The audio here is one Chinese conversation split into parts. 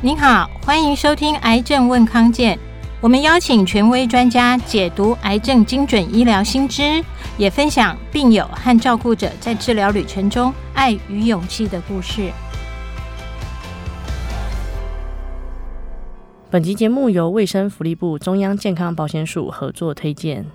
您好，欢迎收听《癌症问康健》，我们邀请权威专家解读癌症精准医疗新知，也分享病友和照顾者在治疗旅程中爱与勇气的故事。本集节目由卫生福利部中央健康保险署合作推荐。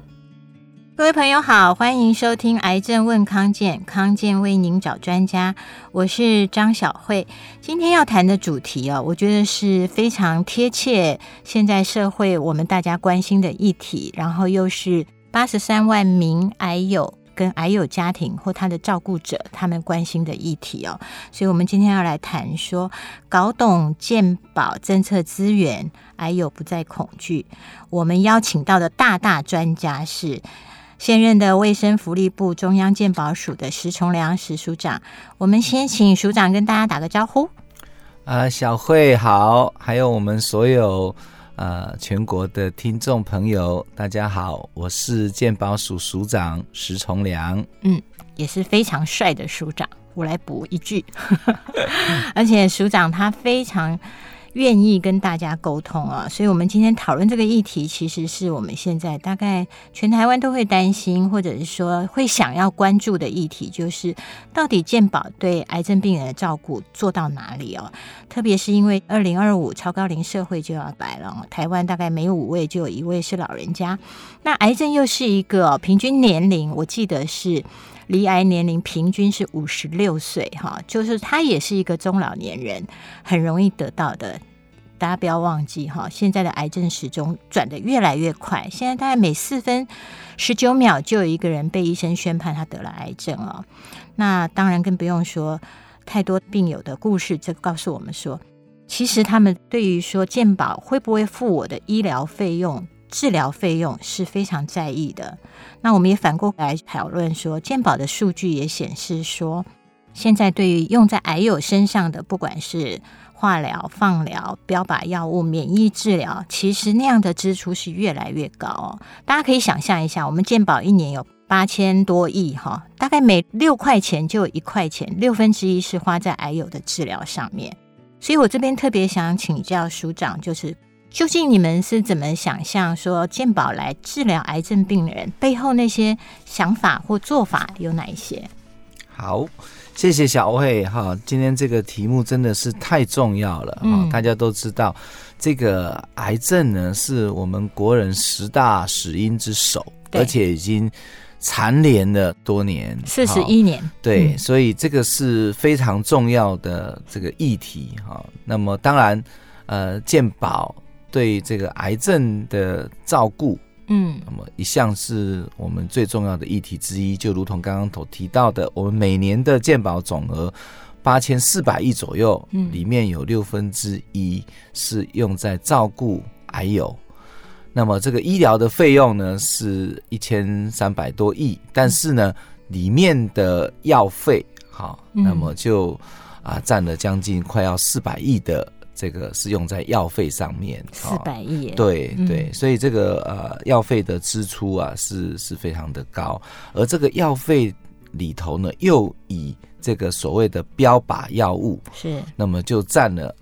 各位朋友好，欢迎收听《癌症问康健》，康健为您找专家，我是张小慧。今天要谈的主题哦，我觉得是非常贴切现在社会我们大家关心的议题，然后又是八十三万名癌友跟癌友家庭或他的照顾者他们关心的议题哦。所以，我们今天要来谈说，搞懂健保政策资源，癌友不再恐惧。我们邀请到的大大专家是。现任的卫生福利部中央健保署的石崇良石署长，我们先请署长跟大家打个招呼。啊、呃，小慧好，还有我们所有呃全国的听众朋友，大家好，我是健保署署长石崇良。嗯，也是非常帅的署长，我来补一句。而且署长他非常。愿意跟大家沟通啊，所以我们今天讨论这个议题，其实是我们现在大概全台湾都会担心，或者是说会想要关注的议题，就是到底健保对癌症病人的照顾做到哪里哦？特别是因为二零二五超高龄社会就要来了，台湾大概每五位就有一位是老人家，那癌症又是一个平均年龄，我记得是。罹癌年龄平均是五十六岁，哈，就是他也是一个中老年人，很容易得到的。大家不要忘记哈，现在的癌症时钟转得越来越快，现在大概每四分十九秒就有一个人被医生宣判他得了癌症哦。那当然更不用说太多病友的故事，这告诉我们说，其实他们对于说健保会不会付我的医疗费用。治疗费用是非常在意的。那我们也反过来讨论说，健保的数据也显示说，现在对于用在癌友身上的，不管是化疗、放疗、标靶药物、免疫治疗，其实那样的支出是越来越高。大家可以想象一下，我们健保一年有八千多亿哈，大概每六块钱就有一块钱，六分之一是花在癌友的治疗上面。所以我这边特别想请教署长，就是。究竟你们是怎么想象说健保来治疗癌症病人背后那些想法或做法有哪一些？好，谢谢小慧哈，今天这个题目真的是太重要了哈。嗯、大家都知道，这个癌症呢是我们国人十大死因之首，而且已经蝉联了多年，四十一年。对，嗯、所以这个是非常重要的这个议题哈。那么当然，呃，健保。对这个癌症的照顾，嗯，那么一向是我们最重要的议题之一。就如同刚刚所提到的，我们每年的健保总额八千四百亿左右，嗯，里面有六分之一是用在照顾癌友。那么这个医疗的费用呢是一千三百多亿，但是呢，里面的药费，好，那么就啊占了将近快要四百亿的。这个是用在药费上面，四百亿，对对，所以这个呃药费的支出啊是是非常的高，而这个药费里头呢，又以这个所谓的标靶药物是，那么就占了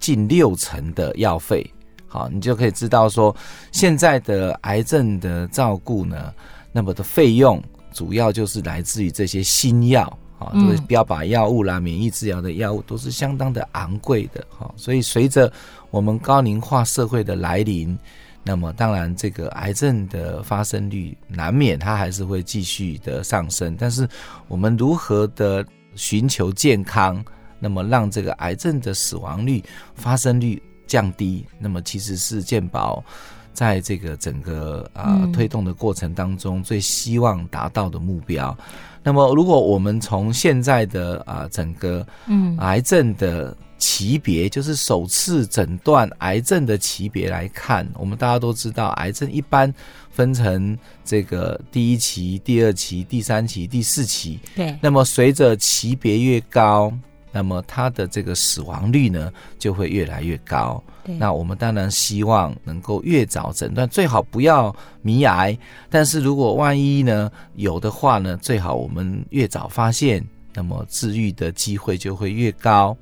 近六成的药费。好，你就可以知道说，现在的癌症的照顾呢，那么的费用主要就是来自于这些新药。啊，这个标靶药物啦，免疫治疗的药物都是相当的昂贵的哈，所以随着我们高龄化社会的来临，那么当然这个癌症的发生率难免它还是会继续的上升，但是我们如何的寻求健康，那么让这个癌症的死亡率、发生率降低，那么其实是健保在这个整个啊、呃、推动的过程当中最希望达到的目标。那么，如果我们从现在的啊、呃、整个嗯癌症的级别，嗯、就是首次诊断癌症的级别来看，我们大家都知道，癌症一般分成这个第一期、第二期、第三期、第四期。对。那么随着级别越高，那么它的这个死亡率呢就会越来越高。那我们当然希望能够越早诊断，最好不要迷癌。但是如果万一呢有的话呢，最好我们越早发现，那么治愈的机会就会越高。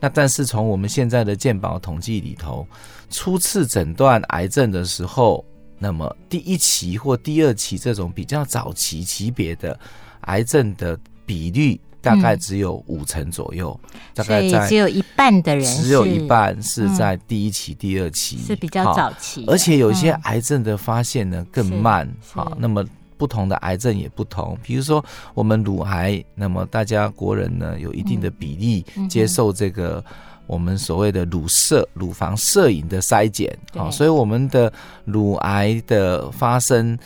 那但是从我们现在的健保统计里头，初次诊断癌症的时候，那么第一期或第二期这种比较早期级别的癌症的比率。大概只有五成左右，嗯、大概在只有一半的人，只有一半是在第一期、嗯、第二期是比较早期，而且有些癌症的发现呢更慢。好，那么不同的癌症也不同，比如说我们乳癌，那么大家国人呢有一定的比例接受这个我们所谓的乳摄、乳房摄影的筛检，好，所以我们的乳癌的发生。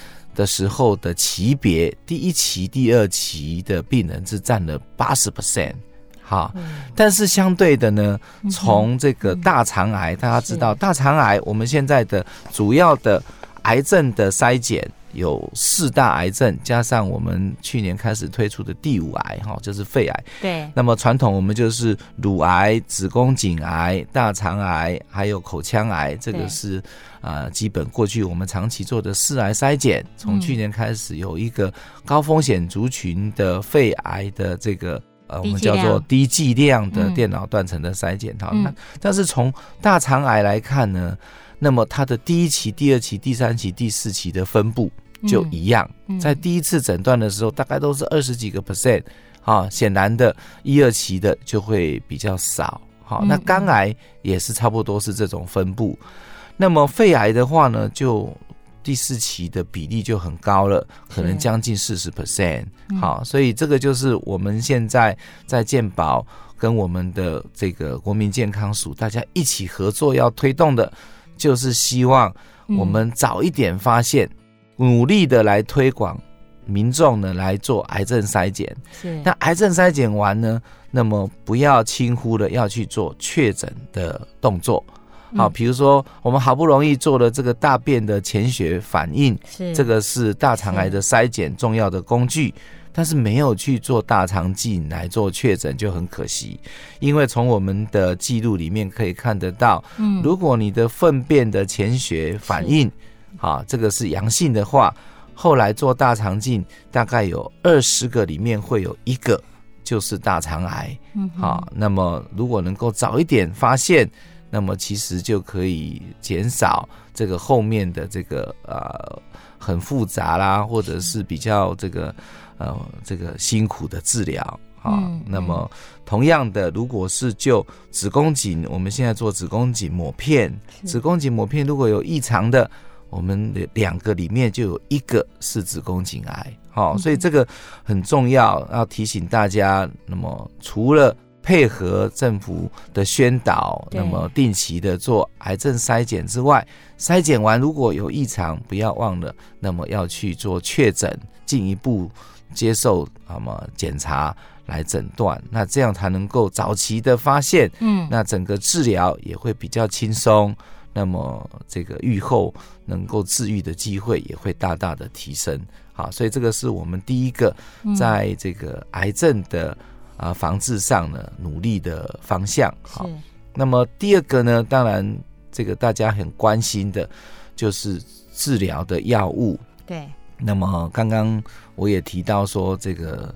的时候的级别，第一期、第二期的病人是占了八十 percent，好，但是相对的呢，从这个大肠癌，大家知道大肠癌，我们现在的主要的癌症的筛检。有四大癌症，加上我们去年开始推出的第五癌，哈，就是肺癌。对。那么传统我们就是乳癌、子宫颈癌、大肠癌，还有口腔癌。这个是啊、呃，基本过去我们长期做的四癌筛检。从去年开始有一个高风险族群的肺癌的这个呃，我们叫做低剂量的电脑断层的筛检。哈、嗯，那但是从大肠癌来看呢？那么它的第一期、第二期、第三期、第四期的分布就一样，在第一次诊断的时候，大概都是二十几个 percent，啊，显然的一二期的就会比较少，好，那肝癌也是差不多是这种分布，那么肺癌的话呢，就第四期的比例就很高了，可能将近四十 percent，好，所以这个就是我们现在在健保跟我们的这个国民健康署大家一起合作要推动的。就是希望我们早一点发现，嗯、努力的来推广民众呢来做癌症筛检。是，那癌症筛检完呢，那么不要轻忽的要去做确诊的动作。好，比如说我们好不容易做了这个大便的潜血反应，是这个是大肠癌的筛检重要的工具。但是没有去做大肠镜来做确诊就很可惜，因为从我们的记录里面可以看得到，嗯，如果你的粪便的潜血反应，啊，这个是阳性的话，后来做大肠镜大概有二十个里面会有一个就是大肠癌，嗯，好，那么如果能够早一点发现，那么其实就可以减少这个后面的这个呃很复杂啦，或者是比较这个。呃，这个辛苦的治疗啊，那么同样的，如果是就子宫颈，我们现在做子宫颈抹片，子宫颈抹片如果有异常的，我们的两个里面就有一个是子宫颈癌，好，所以这个很重要，要提醒大家。那么除了配合政府的宣导，那么定期的做癌症筛检之外，筛检完如果有异常，不要忘了，那么要去做确诊，进一步。接受那么检查来诊断，那这样才能够早期的发现，嗯，那整个治疗也会比较轻松，那么这个愈后能够治愈的机会也会大大的提升。好，所以这个是我们第一个在这个癌症的啊防治上呢努力的方向。好，那么第二个呢，当然这个大家很关心的就是治疗的药物。对。那么刚刚我也提到说，这个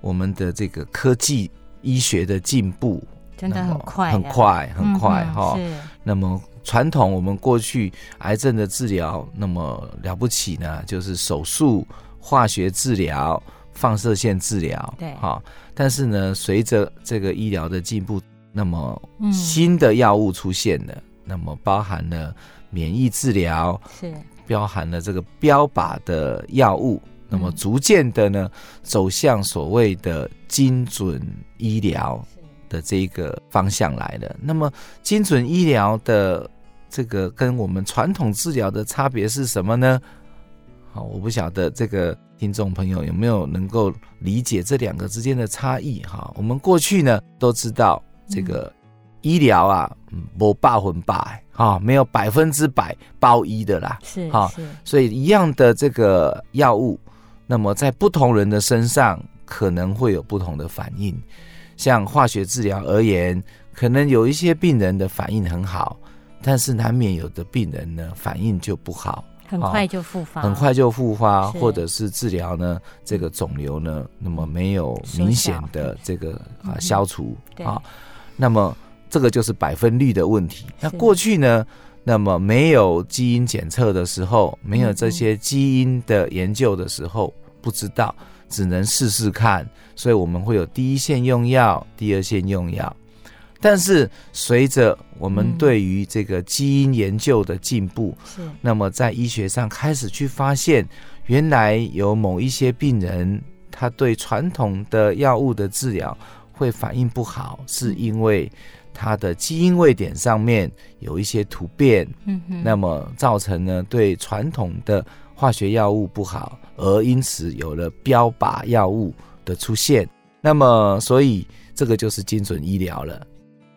我们的这个科技医学的进步真的很快，很快，很快哈。那么传统我们过去癌症的治疗，那么了不起呢，就是手术、化学治疗、放射线治疗，对哈。但是呢，随着这个医疗的进步，那么新的药物出现了，那么包含了免疫治疗是。包含了这个标靶的药物，那么逐渐的呢，走向所谓的精准医疗的这个方向来了。那么精准医疗的这个跟我们传统治疗的差别是什么呢？好，我不晓得这个听众朋友有没有能够理解这两个之间的差异哈。我们过去呢都知道这个。医疗啊，没百分百哈，没有百分之百包医的啦，是哈，所以一样的这个药物，那么在不同人的身上可能会有不同的反应。像化学治疗而言，可能有一些病人的反应很好，但是难免有的病人呢反应就不好，很快就复发，很快就复发，或者是治疗呢这个肿瘤呢，那么没有明显的这个啊消除啊，那么。这个就是百分率的问题。那过去呢，那么没有基因检测的时候，没有这些基因的研究的时候，不知道，只能试试看。所以我们会有第一线用药，第二线用药。但是随着我们对于这个基因研究的进步，是那么在医学上开始去发现，原来有某一些病人，他对传统的药物的治疗会反应不好，是因为他的基因位点上面有一些突变，嗯，那么造成呢对传统的化学药物不好，而因此有了标靶药物的出现，那么所以这个就是精准医疗了。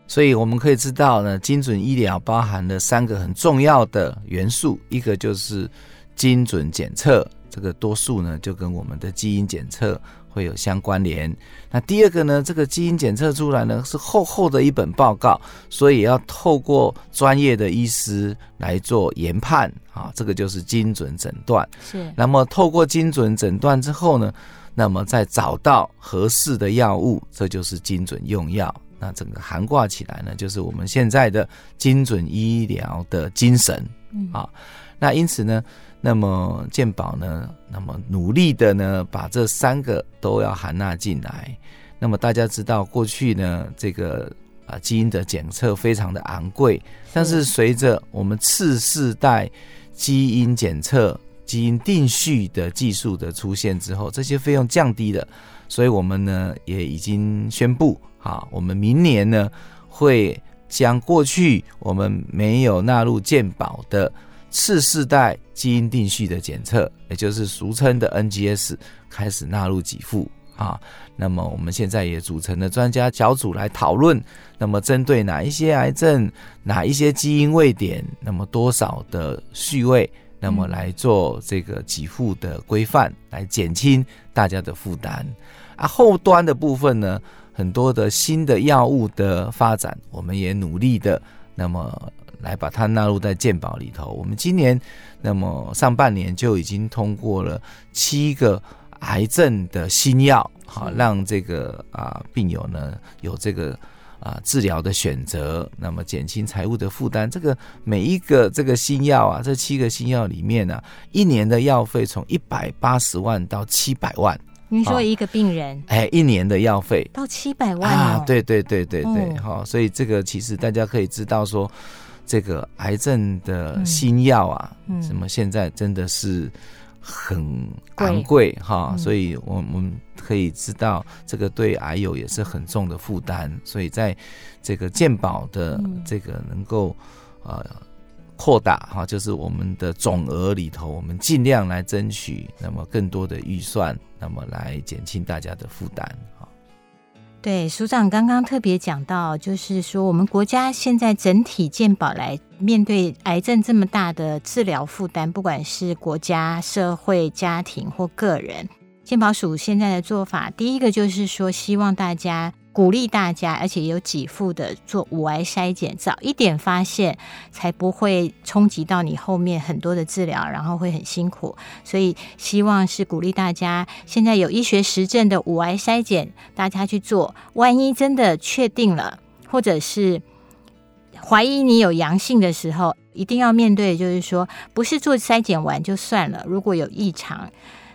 所以我们可以知道呢，精准医疗包含了三个很重要的元素，一个就是精准检测，这个多数呢就跟我们的基因检测会有相关联。那第二个呢，这个基因检测出来呢是厚厚的一本报告，所以要透过专业的医师来做研判啊，这个就是精准诊断。是。那么透过精准诊断之后呢，那么再找到合适的药物，这就是精准用药。那整个涵挂起来呢，就是我们现在的精准医疗的精神啊。那因此呢，那么健保呢，那么努力的呢，把这三个都要含纳进来。那么大家知道，过去呢，这个啊基因的检测非常的昂贵，但是随着我们次世代基因检测、基因定序的技术的出现之后，这些费用降低了，所以我们呢也已经宣布。啊，我们明年呢会将过去我们没有纳入健保的次世代基因定序的检测，也就是俗称的 NGS，开始纳入给付啊。那么我们现在也组成了专家小组来讨论，那么针对哪一些癌症、哪一些基因位点，那么多少的序位，那么来做这个给付的规范，来减轻大家的负担啊。后端的部分呢？很多的新的药物的发展，我们也努力的，那么来把它纳入在健保里头。我们今年，那么上半年就已经通过了七个癌症的新药，好让这个啊病友呢有这个啊治疗的选择，那么减轻财务的负担。这个每一个这个新药啊，这七个新药里面呢、啊，一年的药费从一百八十万到七百万。您说一个病人，哎、欸，一年的药费到七百万、哦、啊？对对对对对，好、哦，所以这个其实大家可以知道说，这个癌症的新药啊，嗯，什么现在真的是很昂贵哈，所以我们可以知道，这个对癌友也是很重的负担，所以在这个健保的这个能够呃。扩大哈，就是我们的总额里头，我们尽量来争取那么更多的预算，那么来减轻大家的负担哈。对，署长刚刚特别讲到，就是说我们国家现在整体健保来面对癌症这么大的治疗负担，不管是国家、社会、家庭或个人，健保署现在的做法，第一个就是说希望大家。鼓励大家，而且有给付的做五癌筛检，早一点发现，才不会冲击到你后面很多的治疗，然后会很辛苦。所以希望是鼓励大家，现在有医学实证的五癌筛检，大家去做。万一真的确定了，或者是怀疑你有阳性的时候，一定要面对，就是说不是做筛检完就算了。如果有异常，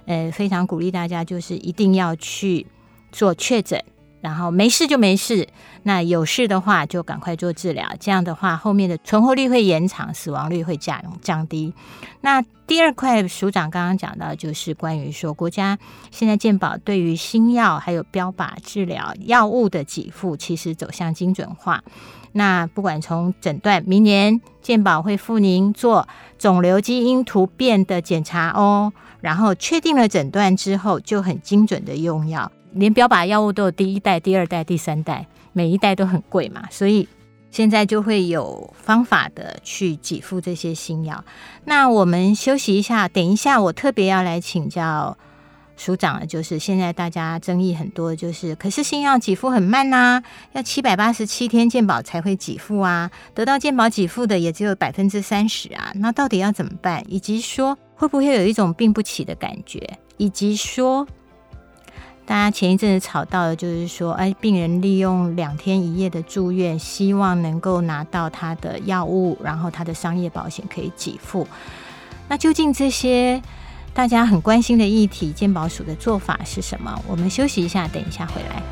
呃，非常鼓励大家，就是一定要去做确诊。然后没事就没事，那有事的话就赶快做治疗。这样的话，后面的存活率会延长，死亡率会降降低。那第二块，署长刚刚讲到，就是关于说国家现在健保对于新药还有标靶治疗药物的给付，其实走向精准化。那不管从诊断，明年健保会付您做肿瘤基因突变的检查哦，然后确定了诊断之后，就很精准的用药。连标靶药物都有第一代、第二代、第三代，每一代都很贵嘛，所以现在就会有方法的去给付这些新药。那我们休息一下，等一下我特别要来请教署长的，就是现在大家争议很多，就是可是新药给付很慢呐、要七百八十七天健保才会给付啊，得到健保给付的也只有百分之三十啊，那到底要怎么办？以及说会不会有一种病不起的感觉？以及说。大家前一阵子吵到的，就是说，哎，病人利用两天一夜的住院，希望能够拿到他的药物，然后他的商业保险可以给付。那究竟这些大家很关心的议题，健保署的做法是什么？我们休息一下，等一下回来。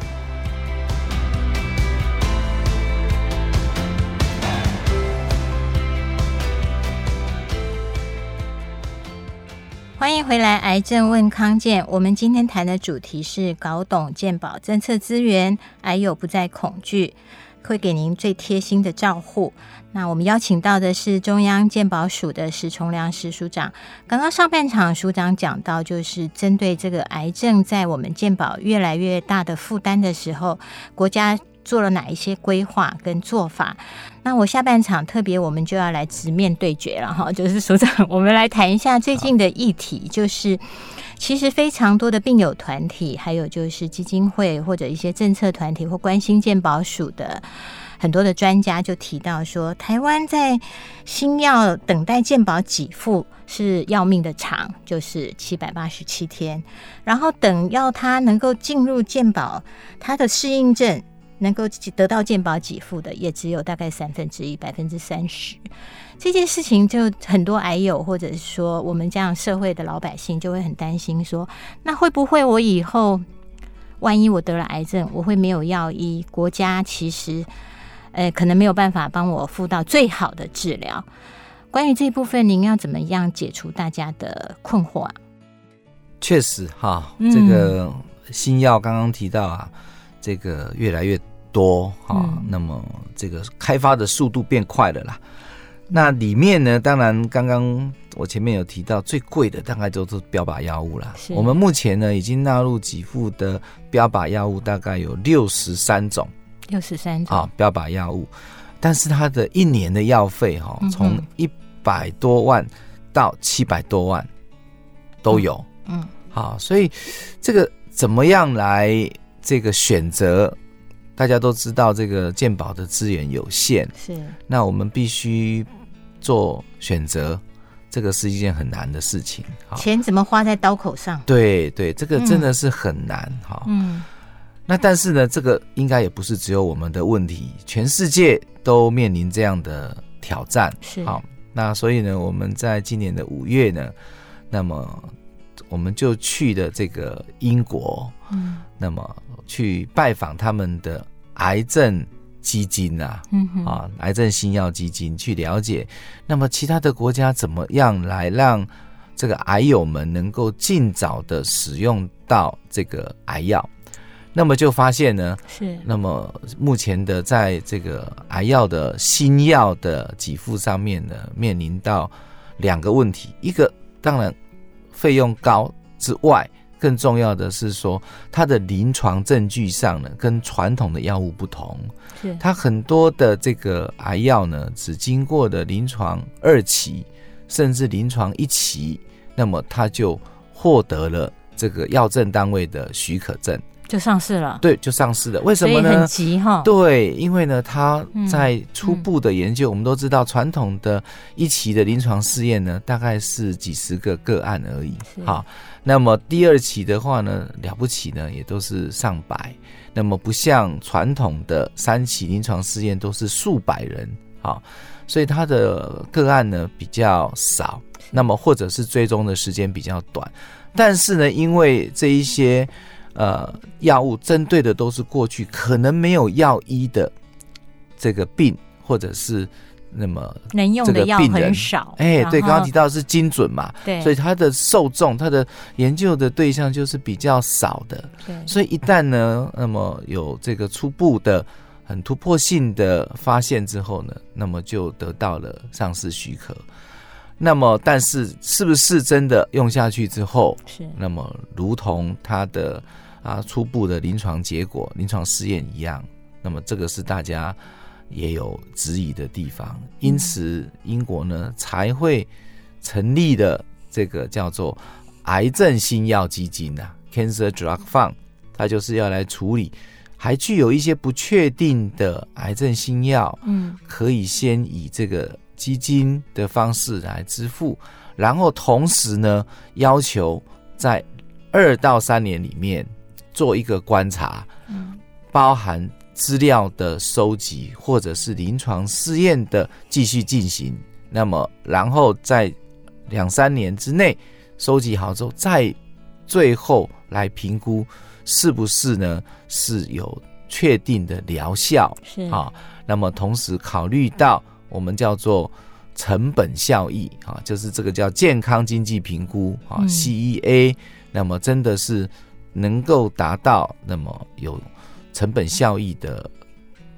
欢迎回来，癌症问康健。我们今天谈的主题是搞懂健保政策资源，癌友不再恐惧，会给您最贴心的照护。那我们邀请到的是中央健保署的石崇良石署长。刚刚上半场署长讲到，就是针对这个癌症在我们健保越来越大的负担的时候，国家做了哪一些规划跟做法？那我下半场特别，我们就要来直面对决了哈，就是所长，我们来谈一下最近的议题，就是其实非常多的病友团体，还有就是基金会或者一些政策团体或关心健保署的很多的专家就提到说，台湾在新药等待健保给付是要命的长，就是七百八十七天，然后等要它能够进入健保，它的适应症。能够得到健保给付的也只有大概三分之一，百分之三十。这件事情就很多癌友或者是说我们这样社会的老百姓就会很担心说，那会不会我以后万一我得了癌症，我会没有药医？国家其实呃可能没有办法帮我付到最好的治疗。关于这一部分，您要怎么样解除大家的困惑啊？确实哈，这个新药刚刚提到啊。这个越来越多哈、嗯，那么这个开发的速度变快了啦。那里面呢，当然刚刚我前面有提到，最贵的大概都是标靶药物啦。我们目前呢，已经纳入给付的标靶药物大概有六十三种，六十三种啊，标靶药物。但是它的一年的药费哈，从一百多万到七百多万都有。嗯，好，所以这个怎么样来？这个选择，大家都知道，这个健保的资源有限，是。那我们必须做选择，这个是一件很难的事情。钱怎么花在刀口上？对对，这个真的是很难哈。嗯。那但是呢，这个应该也不是只有我们的问题，全世界都面临这样的挑战。是。好，那所以呢，我们在今年的五月呢，那么我们就去的这个英国，嗯，那么。去拜访他们的癌症基金啊，嗯啊，癌症新药基金去了解，那么其他的国家怎么样来让这个癌友们能够尽早的使用到这个癌药？那么就发现呢，是那么目前的在这个癌药的新药的给付上面呢，面临到两个问题，一个当然费用高之外。更重要的是说，它的临床证据上呢，跟传统的药物不同。是它很多的这个癌药呢，只经过的临床二期，甚至临床一期，那么它就获得了这个药证单位的许可证。就上市了，对，就上市了。为什么呢？很急哈。对，因为呢，他在初步的研究，嗯、我们都知道，传统的一期的临床试验呢，大概是几十个个案而已。好，那么第二期的话呢，了不起呢，也都是上百。那么不像传统的三期临床试验都是数百人。好，所以它的个案呢比较少。那么或者是追踪的时间比较短。但是呢，因为这一些。呃，药物针对的都是过去可能没有药医的这个病，或者是那么能用的药很少。哎，对，刚刚提到是精准嘛，对，所以它的受众，它的研究的对象就是比较少的。对，所以一旦呢，那么有这个初步的很突破性的发现之后呢，那么就得到了上市许可。那么，但是是不是真的用下去之后，是那么如同它的。啊，初步的临床结果、临床试验一样，那么这个是大家也有质疑的地方，因此英国呢才会成立的这个叫做癌症新药基金啊，Cancer Drug Fund，它就是要来处理还具有一些不确定的癌症新药，嗯，可以先以这个基金的方式来支付，然后同时呢要求在二到三年里面。做一个观察，嗯，包含资料的收集或者是临床试验的继续进行，那么然后在两三年之内收集好之后，再最后来评估是不是呢是有确定的疗效，是啊，那么同时考虑到我们叫做。成本效益啊，就是这个叫健康经济评估啊，CEA，那么真的是能够达到那么有成本效益的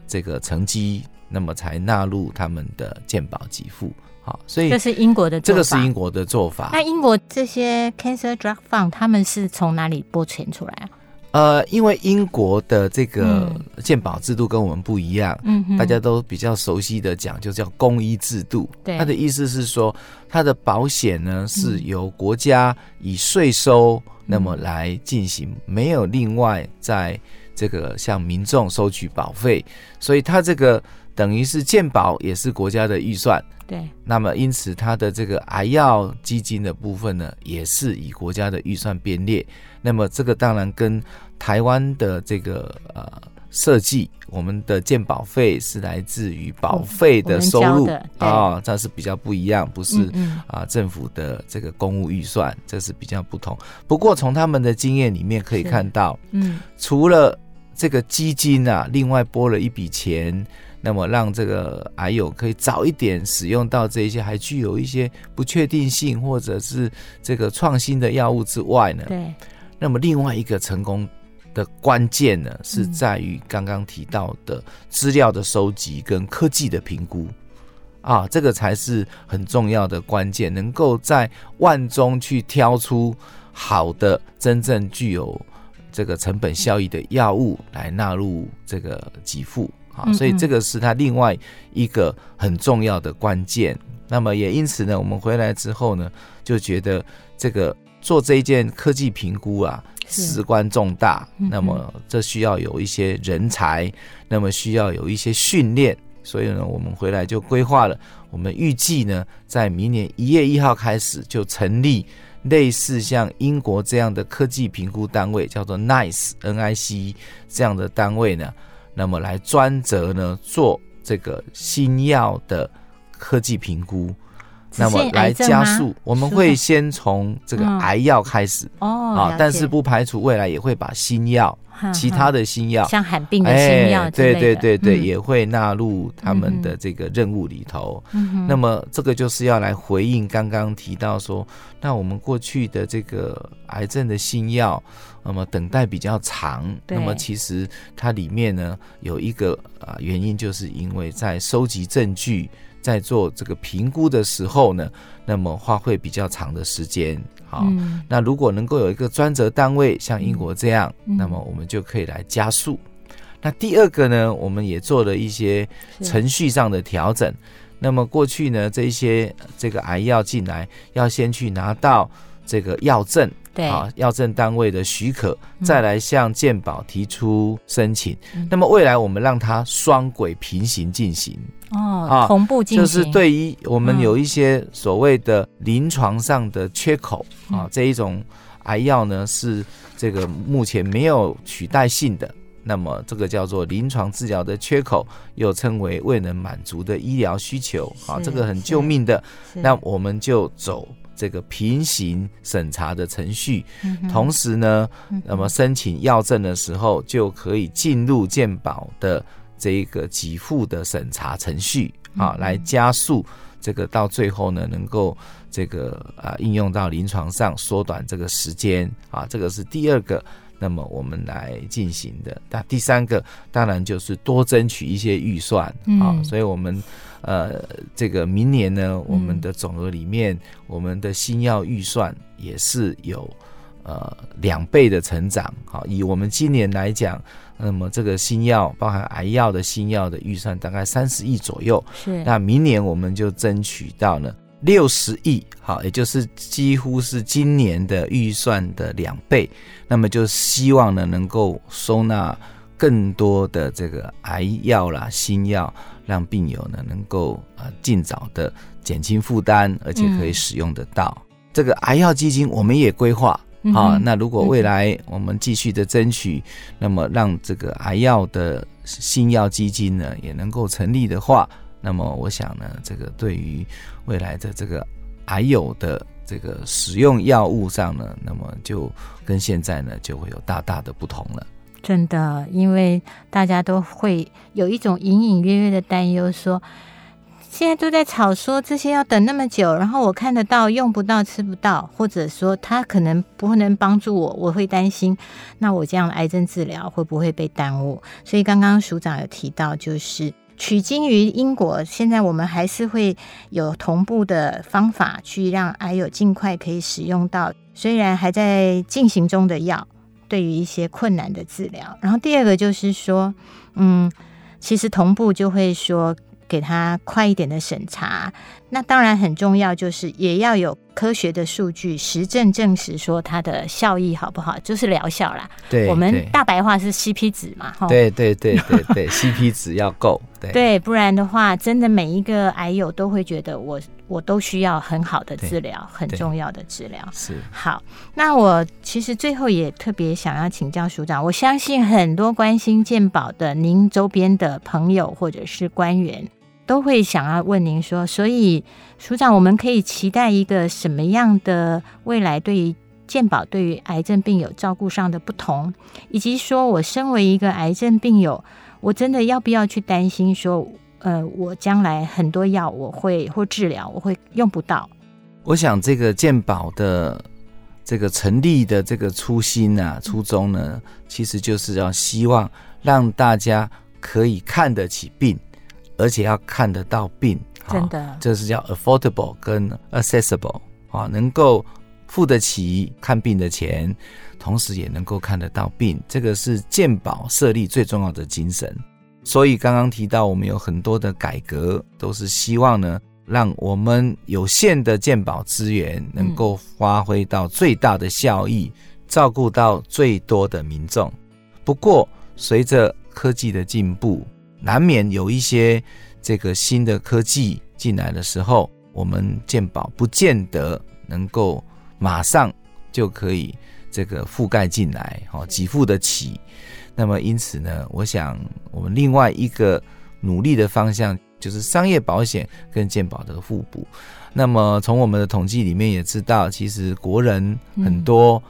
这个成绩，那么才纳入他们的健保给付。好，所以这是英国的做法，这个是英国的做法。那英国这些 Cancer Drug Fund 他们是从哪里拨钱出来啊？呃，因为英国的这个健保制度跟我们不一样，嗯，大家都比较熟悉的讲，就叫公医制度。对，它的意思是说，它的保险呢是由国家以税收那么来进行，没有另外在这个向民众收取保费，所以它这个等于是健保也是国家的预算。对，那么因此它的这个癌药基金的部分呢，也是以国家的预算编列。那么这个当然跟台湾的这个呃设计，我们的健保费是来自于保费的收入啊，这是比较不一样，不是啊政府的这个公务预算，这是比较不同。不过从他们的经验里面可以看到，嗯，除了这个基金啊，另外拨了一笔钱。那么让这个癌友可以早一点使用到这些还具有一些不确定性或者是这个创新的药物之外呢，对。那么另外一个成功的关键呢，是在于刚刚提到的资料的收集跟科技的评估啊，这个才是很重要的关键，能够在万中去挑出好的、真正具有这个成本效益的药物来纳入这个给付。啊，所以这个是它另外一个很重要的关键。那么也因此呢，我们回来之后呢，就觉得这个做这一件科技评估啊，事关重大。那么这需要有一些人才，那么需要有一些训练。所以呢，我们回来就规划了，我们预计呢，在明年一月一号开始就成立类似像英国这样的科技评估单位，叫做 NICE，N-I-C-E 这样的单位呢。那么来专责呢做这个新药的科技评估，那么来加速，我们会先从这个癌药开始哦，啊，但是不排除未来也会把新药。其他的新药，像罕病的新药，对对对对，也会纳入他们的这个任务里头。那么这个就是要来回应刚刚提到说，那我们过去的这个癌症的新药，那么等待比较长。那么其实它里面呢有一个啊原因，就是因为在收集证据。在做这个评估的时候呢，那么花费比较长的时间。好，嗯、那如果能够有一个专责单位，像英国这样，嗯、那么我们就可以来加速。那第二个呢，我们也做了一些程序上的调整。那么过去呢，这些这个癌药进来，要先去拿到这个药证。对。啊，药证单位的许可，再来向健保提出申请。嗯、那么未来我们让它双轨平行进行。哦，啊、同步进行，就是对于我们有一些所谓的临床上的缺口、嗯、啊，这一种癌药呢是这个目前没有取代性的，那么这个叫做临床治疗的缺口，又称为未能满足的医疗需求啊，这个很救命的，那我们就走。这个平行审查的程序，同时呢，那么申请药证的时候，就可以进入健保的这个给付的审查程序啊，来加速这个到最后呢，能够这个啊应用到临床上，缩短这个时间啊，这个是第二个。那么我们来进行的。那第三个当然就是多争取一些预算啊，所以我们。呃，这个明年呢，我们的总额里面，嗯、我们的新药预算也是有呃两倍的成长。好，以我们今年来讲，那么这个新药包含癌药的新药的预算大概三十亿左右。是，那明年我们就争取到了六十亿，好，也就是几乎是今年的预算的两倍。那么就希望呢，能够收纳更多的这个癌药啦，新药。让病友呢能够啊尽早的减轻负担，而且可以使用得到。嗯、这个癌药基金我们也规划好、嗯，那如果未来我们继续的争取，嗯、那么让这个癌药的新药基金呢也能够成立的话，那么我想呢，这个对于未来的这个癌友的这个使用药物上呢，那么就跟现在呢就会有大大的不同了。真的，因为大家都会有一种隐隐约约的担忧，说现在都在吵说这些要等那么久，然后我看得到用不到吃不到，或者说他可能不能帮助我，我会担心，那我这样癌症治疗会不会被耽误？所以刚刚署长有提到，就是取经于英国，现在我们还是会有同步的方法去让癌友尽快可以使用到，虽然还在进行中的药。对于一些困难的治疗，然后第二个就是说，嗯，其实同步就会说给他快一点的审查。那当然很重要，就是也要有科学的数据实证证实说它的效益好不好，就是疗效啦。对，我们大白话是 CP 值嘛，哈。对对对对对，CP 值要够。对，对，不然的话，真的每一个癌友都会觉得我我都需要很好的治疗，很重要的治疗。是。好，那我其实最后也特别想要请教署长，我相信很多关心健保的您周边的朋友或者是官员。都会想要问您说，所以署长，我们可以期待一个什么样的未来？对于健保对于癌症病友照顾上的不同，以及说我身为一个癌症病友，我真的要不要去担心说，呃，我将来很多药我会或治疗我会用不到？我想这个健保的这个成立的这个初心啊，初衷呢，其实就是要希望让大家可以看得起病。而且要看得到病，真的，这是叫 affordable 跟 accessible 啊，能够付得起看病的钱，同时也能够看得到病，这个是健保设立最重要的精神。所以刚刚提到，我们有很多的改革，都是希望呢，让我们有限的健保资源能够发挥到最大的效益，照顾到最多的民众。不过，随着科技的进步，难免有一些这个新的科技进来的时候，我们健保不见得能够马上就可以这个覆盖进来，好给付得起。那么因此呢，我想我们另外一个努力的方向就是商业保险跟健保的互补。那么从我们的统计里面也知道，其实国人很多，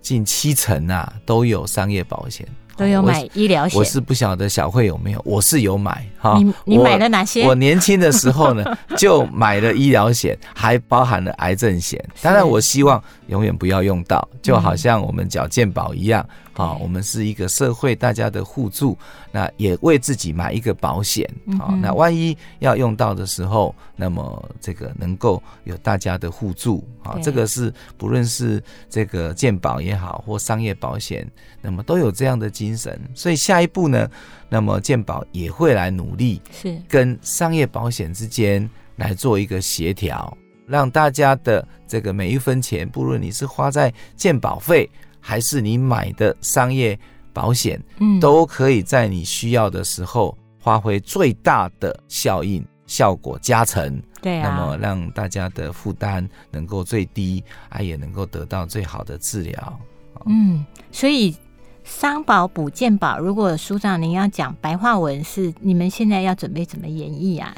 近七成啊都有商业保险。都有买医疗险，我是不晓得小慧有没有，我是有买哈。你你买了哪些？我，我年轻的时候呢，就买了医疗险，还包含了癌症险。当然，我希望永远不要用到，就好像我们缴健保一样。好，我们是一个社会，大家的互助，那也为自己买一个保险。啊，那万一要用到的时候，那么这个能够有大家的互助。啊，这个是不论是这个健保也好，或商业保险，那么都有这样的精神。所以下一步呢，那么健保也会来努力，是跟商业保险之间来做一个协调，让大家的这个每一分钱，不论你是花在健保费。还是你买的商业保险，嗯，都可以在你需要的时候发挥最大的效应，效果加成。对啊，那么让大家的负担能够最低，啊，也能够得到最好的治疗。嗯，所以商保补健保，如果署长您要讲白话文，是你们现在要准备怎么演绎啊？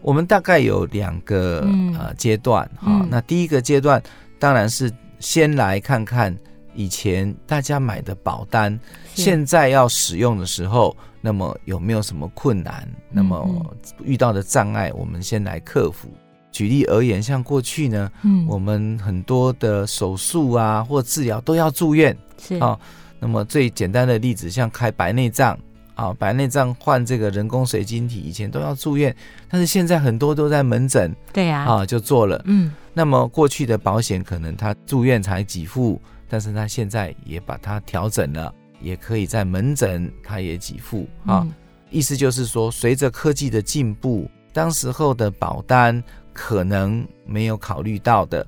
我们大概有两个、嗯、呃阶段哈、嗯。那第一个阶段当然是先来看看。以前大家买的保单，现在要使用的时候，那么有没有什么困难？那么遇到的障碍，我们先来克服。举例而言，像过去呢，嗯，我们很多的手术啊或治疗都要住院，是啊。那么最简单的例子，像开白内障啊，白内障换这个人工水晶体，以前都要住院，但是现在很多都在门诊，对呀，啊就做了，嗯。那么过去的保险可能他住院才给付。但是他现在也把它调整了，也可以在门诊，他也给付啊。意思就是说，随着科技的进步，当时候的保单可能没有考虑到的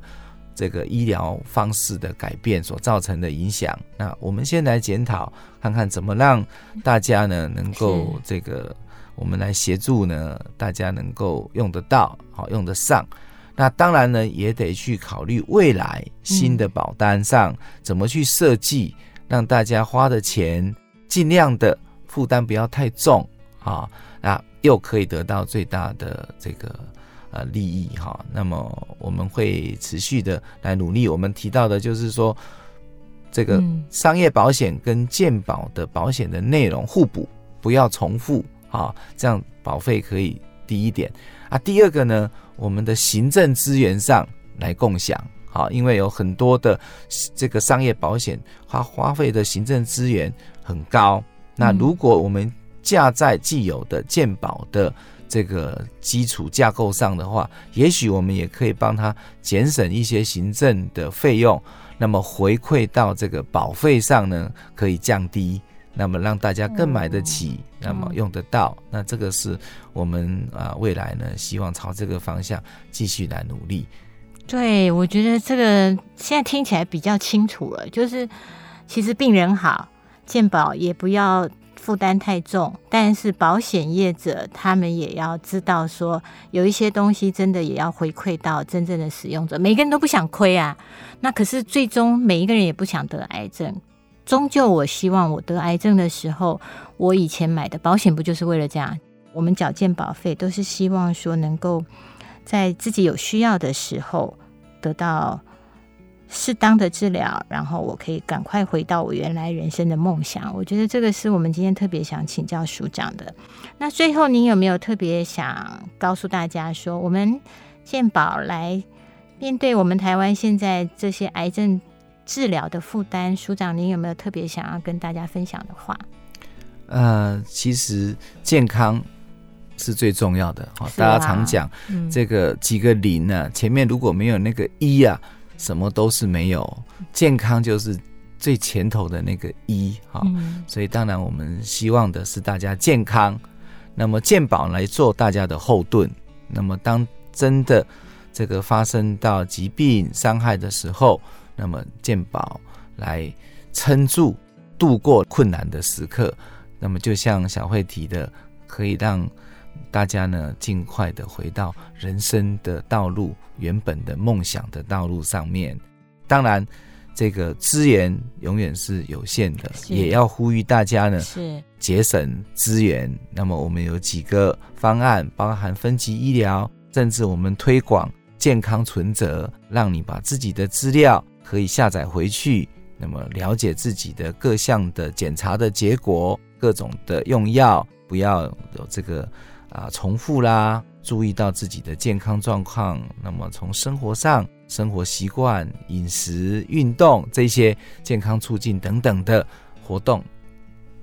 这个医疗方式的改变所造成的影响。那我们先来检讨，看看怎么让大家呢能够这个，我们来协助呢，大家能够用得到，好用得上。那当然呢，也得去考虑未来新的保单上怎么去设计，让大家花的钱尽量的负担不要太重啊，那又可以得到最大的这个呃利益哈。那么我们会持续的来努力。我们提到的就是说，这个商业保险跟健保的保险的内容互补，不要重复啊，这样保费可以低一点啊。第二个呢，我们的行政资源上来共享，好，因为有很多的这个商业保险它花费的行政资源很高。那如果我们架在既有的健保的这个基础架构上的话，也许我们也可以帮他节省一些行政的费用，那么回馈到这个保费上呢，可以降低。那么让大家更买得起，那么用得到，那这个是我们啊未来呢，希望朝这个方向继续来努力。对，我觉得这个现在听起来比较清楚了，就是其实病人好，健保也不要负担太重，但是保险业者他们也要知道说，有一些东西真的也要回馈到真正的使用者，每个人都不想亏啊，那可是最终每一个人也不想得癌症。终究，我希望我得癌症的时候，我以前买的保险不就是为了这样？我们缴健保费都是希望说能够在自己有需要的时候得到适当的治疗，然后我可以赶快回到我原来人生的梦想。我觉得这个是我们今天特别想请教署长的。那最后，您有没有特别想告诉大家说，我们健保来面对我们台湾现在这些癌症？治疗的负担，署长，您有没有特别想要跟大家分享的话？呃，其实健康是最重要的。啊、大家常讲、嗯、这个几个零呢、啊，前面如果没有那个一啊，什么都是没有。健康就是最前头的那个一哈、嗯，所以当然我们希望的是大家健康。那么健保来做大家的后盾。那么当真的这个发生到疾病伤害的时候，那么健保来撑住、度过困难的时刻，那么就像小慧提的，可以让大家呢尽快的回到人生的道路、原本的梦想的道路上面。当然，这个资源永远是有限的，也要呼吁大家呢是节省资源。那么我们有几个方案，包含分级医疗，甚至我们推广健康存折，让你把自己的资料。可以下载回去，那么了解自己的各项的检查的结果，各种的用药不要有这个啊重复啦，注意到自己的健康状况。那么从生活上、生活习惯、饮食、运动这些健康促进等等的活动，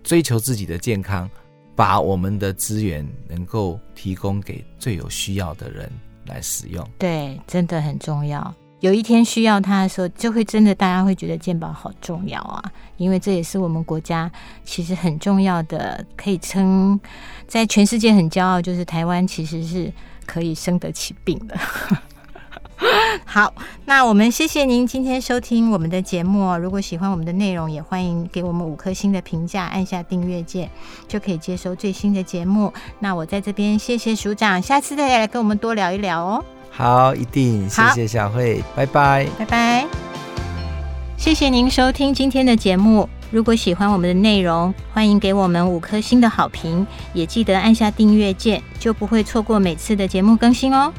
追求自己的健康，把我们的资源能够提供给最有需要的人来使用。对，真的很重要。有一天需要它的时候，就会真的大家会觉得健保好重要啊，因为这也是我们国家其实很重要的，可以称在全世界很骄傲，就是台湾其实是可以生得起病的。好，那我们谢谢您今天收听我们的节目。如果喜欢我们的内容，也欢迎给我们五颗星的评价，按下订阅键就可以接收最新的节目。那我在这边谢谢署长，下次再来跟我们多聊一聊哦。好，一定谢谢小慧，拜拜，拜拜。谢谢您收听今天的节目。如果喜欢我们的内容，欢迎给我们五颗星的好评，也记得按下订阅键，就不会错过每次的节目更新哦。